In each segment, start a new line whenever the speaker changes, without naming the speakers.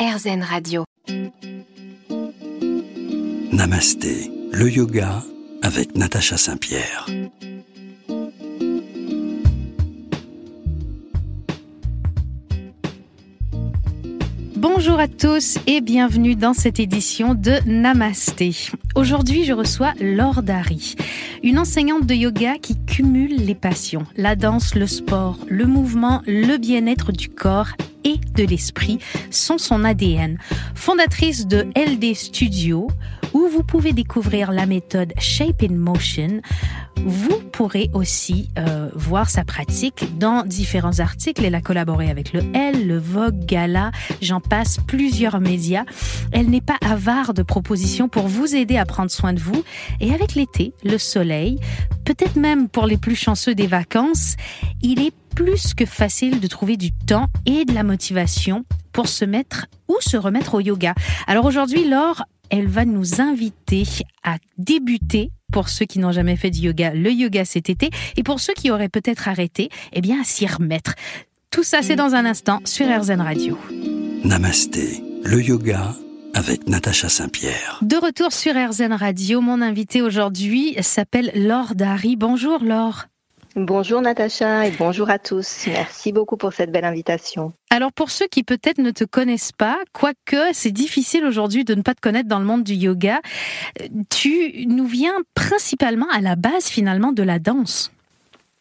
RZN Radio.
Namasté, le yoga avec Natacha Saint-Pierre.
Bonjour à tous et bienvenue dans cette édition de Namasté. Aujourd'hui, je reçois Laure Dari, une enseignante de yoga qui cumule les passions, la danse, le sport, le mouvement, le bien-être du corps et de l'esprit sont son ADN. Fondatrice de LD Studio, où vous pouvez découvrir la méthode Shape in Motion, vous pourrez aussi euh, voir sa pratique dans différents articles. Elle a collaboré avec le L, le Vogue, Gala, j'en passe plusieurs médias. Elle n'est pas avare de propositions pour vous aider à prendre soin de vous. Et avec l'été, le soleil, peut-être même pour les plus chanceux des vacances, il est plus que facile de trouver du temps et de la motivation pour se mettre ou se remettre au yoga. Alors aujourd'hui, Laure, elle va nous inviter à débuter pour ceux qui n'ont jamais fait de yoga, le yoga cet été, et pour ceux qui auraient peut-être arrêté, eh bien, à s'y remettre. Tout ça, c'est dans un instant sur RZN Radio.
Namasté, le yoga avec Natacha Saint-Pierre.
De retour sur RZN Radio, mon invité aujourd'hui s'appelle Laure Dari. Bonjour Laure.
Bonjour Natacha et bonjour à tous. Merci beaucoup pour cette belle invitation.
Alors pour ceux qui peut-être ne te connaissent pas, quoique c'est difficile aujourd'hui de ne pas te connaître dans le monde du yoga, tu nous viens principalement à la base finalement de la danse.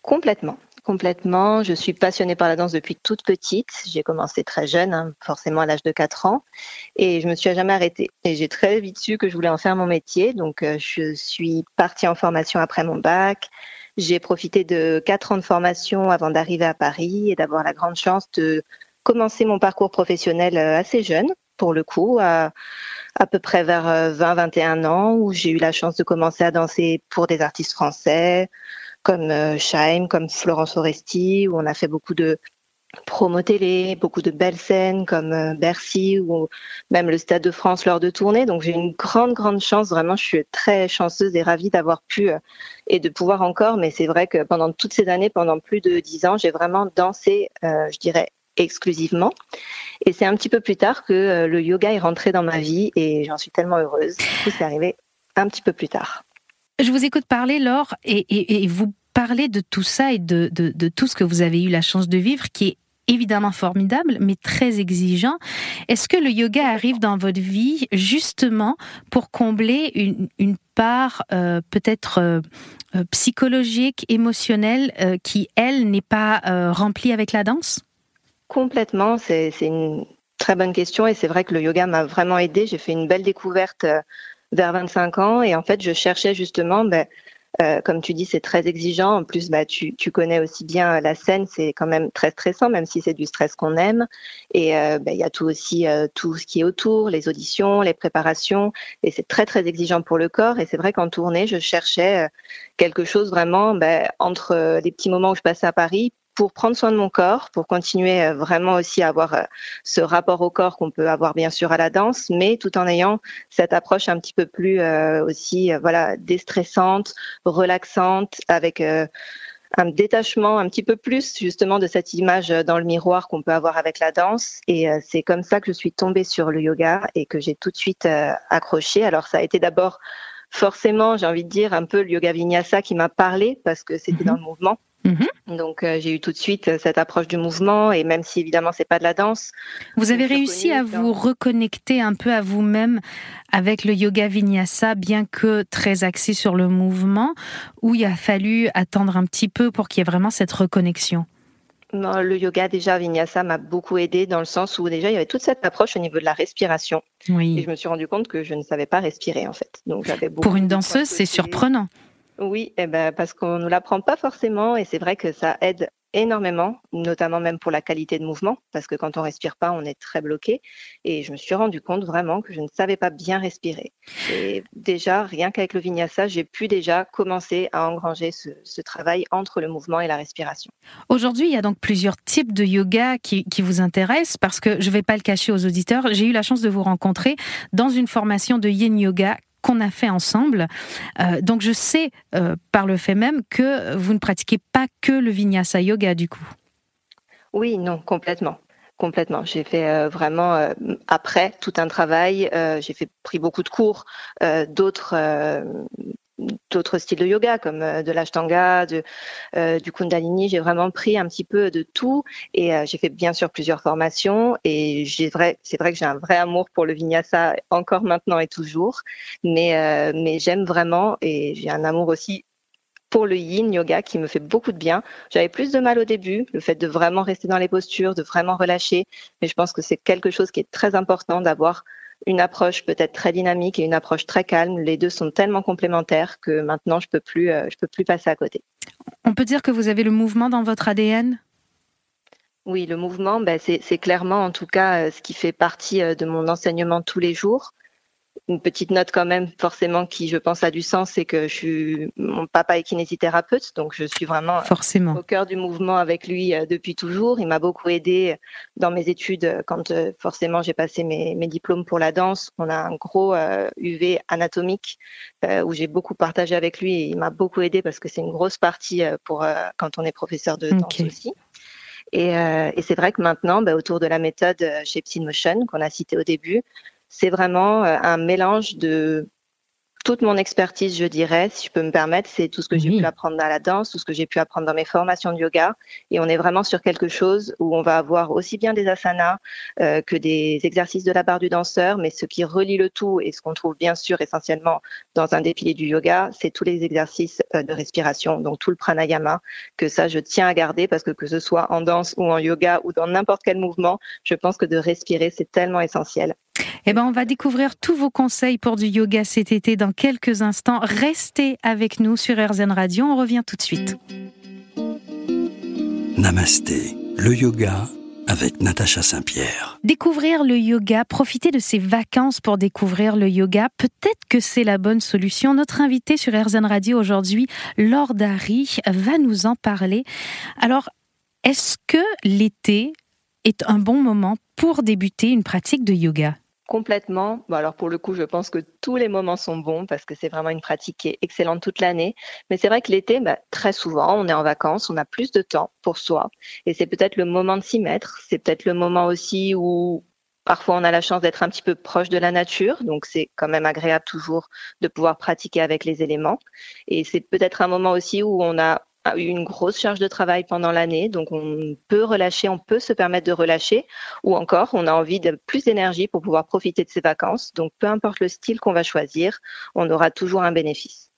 Complètement. Complètement. Je suis passionnée par la danse depuis toute petite. J'ai commencé très jeune, hein, forcément à l'âge de 4 ans, et je me suis jamais arrêtée. Et j'ai très vite su que je voulais en faire mon métier. Donc, euh, je suis partie en formation après mon bac. J'ai profité de quatre ans de formation avant d'arriver à Paris et d'avoir la grande chance de commencer mon parcours professionnel euh, assez jeune, pour le coup, à, à peu près vers 20-21 euh, ans, où j'ai eu la chance de commencer à danser pour des artistes français, comme Chaim, euh, comme Florence Foresti, où on a fait beaucoup de promo télé, beaucoup de belles scènes comme euh, Bercy ou même le Stade de France lors de tournées. Donc j'ai une grande, grande chance. Vraiment, je suis très chanceuse et ravie d'avoir pu euh, et de pouvoir encore. Mais c'est vrai que pendant toutes ces années, pendant plus de dix ans, j'ai vraiment dansé, je dirais, exclusivement. Et c'est un petit peu plus tard que le yoga est rentré dans ma vie et j'en suis tellement heureuse. C'est arrivé un petit peu plus tard.
Je vous écoute parler, Laure, et vous parler de tout ça et de, tout ce que vous avez eu la chance de vivre, qui est évidemment formidable, mais très exigeant. Est-ce que le yoga arrive dans votre vie justement pour combler une, part euh, peut-être euh, euh, psychologique, émotionnelle, qui, elle, n'est pas remplie avec la danse?
Complètement, c'est une très bonne question et c'est vrai que le yoga m'a vraiment aidé. J'ai fait une belle découverte vers 25 ans et en fait, je cherchais justement... Ben, euh, comme tu dis, c'est très exigeant. En plus, bah, tu, tu, connais aussi bien la scène, c'est quand même très stressant, même si c'est du stress qu'on aime. Et euh, bah, il y a tout aussi euh, tout ce qui est autour, les auditions, les préparations, et c'est très très exigeant pour le corps. Et c'est vrai qu'en tournée, je cherchais quelque chose vraiment bah, entre les petits moments où je passais à Paris, pour prendre soin de mon corps, pour continuer euh, vraiment aussi à avoir euh, ce rapport au corps qu'on peut avoir bien sûr à la danse, mais tout en ayant cette approche un petit peu plus euh, aussi voilà déstressante, relaxante, avec un détachement un petit peu plus justement de cette image dans le miroir qu'on peut avoir avec la danse. Et c'est comme ça que je suis tombée sur le yoga et que j'ai tout de suite accroché. Alors ça a été d'abord forcément, j'ai envie de dire, un peu le yoga vinyasa qui m'a parlé parce que c'était dans le mouvement. Mhm. Donc euh, j'ai eu tout de suite euh, cette approche du mouvement et même si évidemment c'est pas de la danse.
Vous avez réussi à vous reconnecter un peu à vous-même avec le yoga vinyasa, bien que très axé sur le mouvement, où il a fallu attendre un petit peu pour qu'il y ait vraiment cette reconnexion?
Non, le yoga déjà vinyasa m'a beaucoup aidé dans le sens où déjà il y avait toute cette approche au niveau de la respiration. Oui. Et je me suis rendu compte que je ne savais pas respirer en fait.
Donc j'avais Pour une danseuse, c'est surprenant.
Oui, eh ben, parce qu'on ne l'apprend pas forcément et c'est vrai que ça aide énormément, notamment même pour la qualité de mouvement, parce que quand on respire pas, on est très bloqué. Et je me suis rendu compte vraiment que je ne savais pas bien respirer. Et déjà, rien qu'avec le vinyasa, j'ai pu déjà commencer à engranger ce, ce, travail entre le mouvement et la respiration.
Aujourd'hui, il y a donc plusieurs types de yoga qui, qui vous intéressent, parce que je ne vais pas le cacher aux auditeurs, j'ai eu la chance de vous rencontrer dans une formation de yin yoga qu'on a fait ensemble. Euh, donc je sais euh, par le fait même que vous ne pratiquez pas que le vinyasa yoga du coup.
Oui, non, complètement. Complètement. J'ai fait vraiment après tout un travail. j'ai pris beaucoup de cours, d'autres d'autres styles de yoga comme euh, de l'ashtanga, de, euh, du kundalini. J'ai vraiment pris un petit peu de tout et euh, j'ai fait bien sûr plusieurs formations et c'est vrai que j'ai un vrai amour pour le vinyasa encore maintenant et toujours, mais j'aime vraiment et j'ai un amour aussi pour le yin yoga qui me fait beaucoup de bien. J'avais plus de mal au début, le fait de vraiment rester dans les postures, de vraiment relâcher, mais je pense que c'est quelque chose qui est très important d'avoir une approche peut-être très dynamique et une approche très calme. Les deux sont tellement complémentaires que maintenant je peux plus, euh, je peux plus passer à côté.
On peut dire que vous avez le mouvement dans votre ADN.
Oui, le mouvement, ben, c'est clairement en tout cas euh, ce qui fait partie euh, de mon enseignement tous les jours une petite note quand même, forcément, qui je pense a du sens, c'est que je suis mon papa est kinésithérapeute, donc je suis vraiment
forcément.
au cœur du mouvement avec lui euh, depuis toujours. Il m'a beaucoup aidé dans mes études euh, quand euh, forcément j'ai passé mes, mes, diplômes pour la danse. On a un gros UV anatomique où j'ai beaucoup partagé avec lui et il m'a beaucoup aidé parce que c'est une grosse partie pour quand on est professeur de danse aussi. Et, et c'est vrai que maintenant, bah, autour de la méthode chez Psymotion qu'on a cité au début, c'est vraiment euh, un mélange de toute mon expertise, je dirais, si je peux me permettre, c'est tout ce que j'ai pu apprendre dans la danse, tout ce que j'ai pu apprendre dans mes formations de yoga. Et on est vraiment sur quelque chose où on va avoir aussi bien des asanas euh, que des exercices de la barre du danseur, mais ce qui relie le tout et ce qu'on trouve bien sûr essentiellement dans un piliers du yoga, c'est tous les exercices euh, de respiration, donc tout le pranayama, que ça je tiens à garder parce que que ce soit en danse ou en yoga ou dans n'importe quel mouvement, je pense que de respirer, c'est tellement essentiel.
Eh ben, on va découvrir tous vos conseils pour du yoga cet été dans quelques instants. Restez avec nous sur RZN Radio. On revient tout de suite.
Namasté, le yoga avec Natacha Saint-Pierre.
Découvrir le yoga, profiter de ses vacances pour découvrir le yoga, peut-être que c'est la bonne solution. Notre invité sur RZN Radio aujourd'hui, Laure Dari, va nous en parler. Alors, est-ce que l'été est un bon moment pour débuter une pratique de yoga?
Complètement. Bon, alors pour le coup, je pense que tous les moments sont bons parce que c'est vraiment une pratique qui est excellente toute l'année. Mais c'est vrai que l'été, bah, très souvent, on est en vacances, on a plus de temps pour soi. Et c'est peut-être le moment de s'y mettre. C'est peut-être le moment aussi où Parfois, on a la chance d'être un petit peu proche de la nature, donc c'est quand même agréable toujours de pouvoir pratiquer avec les éléments. Et c'est peut-être un moment aussi où on a a eu une grosse charge de travail pendant l'année, donc on peut relâcher, on peut se permettre de relâcher, ou encore on a envie de plus d'énergie pour pouvoir profiter de ses vacances. Donc peu importe le style qu'on va choisir, on aura toujours un bénéfice.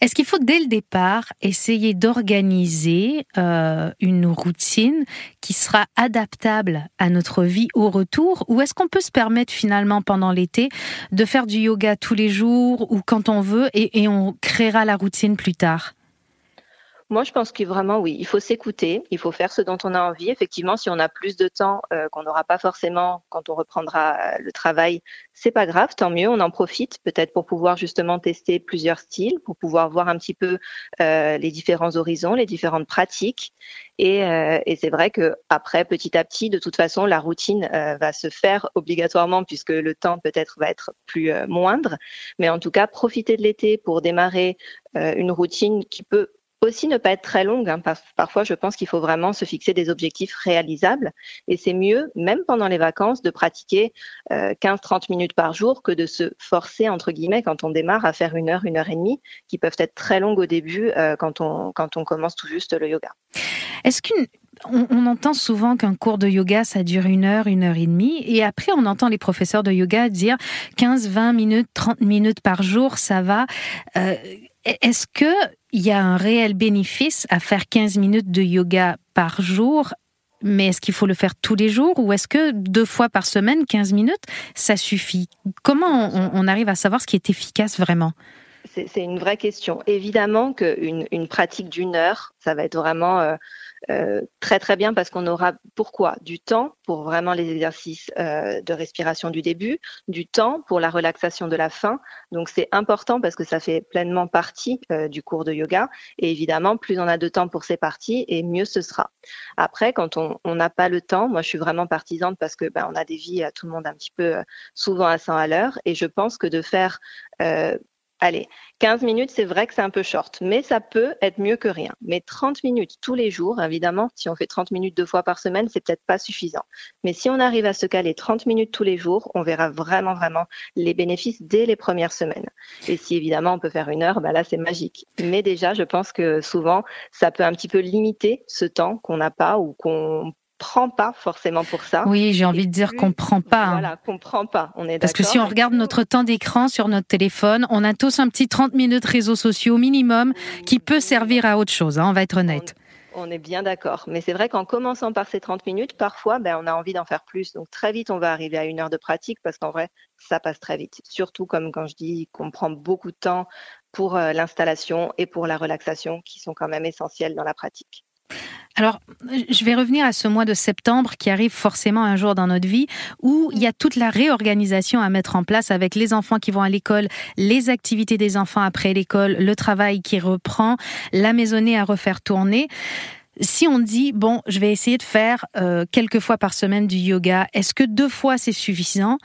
Est-ce qu'il faut dès le départ essayer d'organiser euh, une routine qui sera adaptable à notre vie au retour? Ou est-ce qu'on peut se permettre finalement pendant l'été de faire du yoga tous les jours ou quand on veut et on créera la routine plus tard?
Moi, je pense que vraiment, oui, il faut s'écouter, il faut faire ce dont on a envie. Effectivement, si on a plus de temps euh, qu'on n'aura pas forcément quand on reprendra euh, le travail, c'est pas grave, tant mieux. On en profite peut-être pour pouvoir justement tester plusieurs styles, pour pouvoir voir un petit peu euh, les différents horizons, les différentes pratiques. Et, euh, et c'est vrai que après, petit à petit, de toute façon, la routine euh, va se faire obligatoirement puisque le temps peut-être va être plus moindre. Mais en tout cas, profiter de l'été pour démarrer une routine qui peut aussi ne pas être très longue. Hein. Parfois, je pense qu'il faut vraiment se fixer des objectifs réalisables. Et c'est mieux, même pendant les vacances, de pratiquer 15-30 euh, minutes par jour que de se forcer, entre guillemets, quand on démarre à faire une heure, une heure et demie, qui peuvent être très longues au début euh, quand, on, quand on commence tout juste le yoga.
Est-ce qu'une on, entend souvent qu'un cours de yoga, ça dure une heure, une heure et demie. Et après, on entend les professeurs de yoga dire 15, 20 minutes, 30 minutes par jour, ça va. Euh, est-ce qu'il y a un réel bénéfice à faire 15 minutes de yoga par jour mais est-ce qu'il faut le faire tous les jours ou est-ce que deux fois par semaine, 15 minutes, ça suffit? Comment on, arrive à savoir ce qui est efficace vraiment?
C'est une vraie question. Évidemment qu'une une pratique d'une heure, ça va être vraiment euh, euh, très très bien parce qu'on aura pourquoi? Du temps pour vraiment les exercices euh, de respiration du début, du temps pour la relaxation de la fin. Donc c'est important parce que ça fait pleinement partie du cours de yoga. Et évidemment, plus on a de temps pour ces parties, et mieux ce sera. Après, quand on n'a pas le temps, moi je suis vraiment partisane parce que ben, on a des vies à tout le monde un petit peu souvent à 100 à l'heure, et je pense que de faire allez, 15 minutes, c'est vrai que c'est un peu short, mais ça peut être mieux que rien. Mais 30 minutes tous les jours, évidemment, si on fait 30 minutes deux fois par semaine, c'est peut-être pas suffisant. Mais si on arrive à se caler 30 minutes tous les jours, on verra vraiment, vraiment les bénéfices dès les premières semaines. Et si évidemment on peut faire une heure, bah là c'est magique. Mais déjà, je pense que souvent, ça peut un petit peu limiter ce temps qu'on n'a pas ou qu'on prend pas forcément pour ça.
Oui, j'ai envie de dire qu'on prend pas. Hein.
Voilà, qu'on prend pas. On est
Parce que si on regarde notre temps d'écran sur notre téléphone, on a tous un petit 30 minutes réseaux sociaux minimum qui peut servir à autre chose. Hein, on va être honnête.
On est bien d'accord. Mais c'est vrai qu'en commençant par ces 30 minutes, parfois, ben, on a envie d'en faire plus. Donc très vite, on va arriver à une heure de pratique parce qu'en vrai, ça passe très vite. Surtout comme quand je dis qu'on prend beaucoup de temps pour euh, l'installation et pour la relaxation qui sont quand même essentielles dans la pratique.
Alors, je vais revenir à ce mois de septembre qui arrive forcément un jour dans notre vie où il y a toute la réorganisation à mettre en place avec les enfants qui vont à l'école, les activités des enfants après l'école, le travail qui reprend, la maisonnée à refaire tourner. Si on dit, bon, je vais essayer de faire euh, quelques fois par semaine du yoga, est-ce que deux fois c'est suffisant?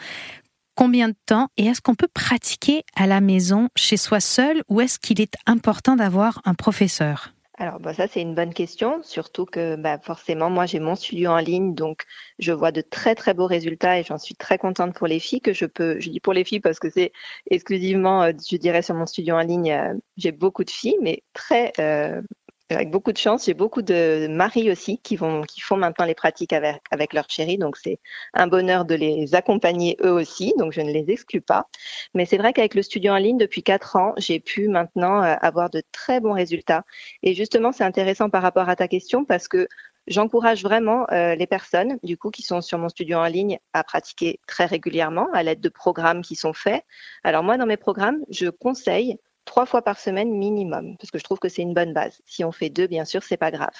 Combien de temps? Et est-ce qu'on peut pratiquer à la maison, chez soi seul, ou est-ce qu'il est important d'avoir un professeur?
Alors bah, ça c'est une bonne question, surtout que bah, forcément moi j'ai mon studio en ligne, donc je vois de très très beaux résultats et j'en suis très contente pour les filles que je peux. Je dis pour les filles parce que c'est exclusivement, euh, je dirais sur mon studio en ligne, euh, j'ai beaucoup de filles, mais très euh, avec beaucoup de chance, j'ai beaucoup de maris aussi qui vont, qui font maintenant les pratiques avec, avec leur chérie. Donc c'est un bonheur de les accompagner eux aussi. Donc je ne les exclus pas. Mais c'est vrai qu'avec le studio en ligne depuis quatre ans, j'ai pu maintenant euh, avoir de très bons résultats. Et justement, c'est intéressant par rapport à ta question parce que J'encourage vraiment euh, les personnes, du coup, qui sont sur mon studio en ligne à pratiquer très régulièrement à l'aide de programmes qui sont faits. Alors moi, dans mes programmes, je conseille trois fois par semaine minimum, parce que je trouve que c'est une bonne base. Si on fait deux, bien sûr, c'est pas grave.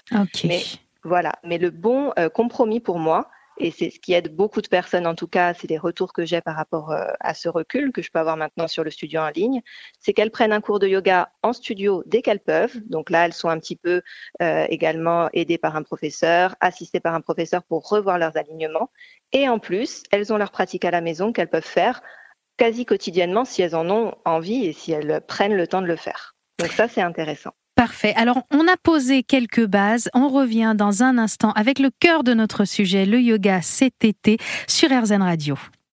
Mais voilà. Mais le bon euh, compromis pour moi, et c'est ce qui aide beaucoup de personnes, en tout cas, c'est les retours que j'ai par rapport euh, à ce recul que je peux avoir maintenant sur le studio en ligne, c'est qu'elles prennent un cours de yoga en studio dès qu'elles peuvent. Donc là, elles sont un petit peu euh, également aidées par un professeur, assistées par un professeur pour revoir leurs alignements. Et en plus, elles ont leur pratique à la maison qu'elles peuvent faire quasi quotidiennement si elles en ont envie et si elles prennent le temps de le faire. Donc ça, c'est intéressant.
Parfait. Alors, on a posé quelques bases. On revient dans un instant avec le cœur de notre sujet, le yoga cet été sur RZN Radio.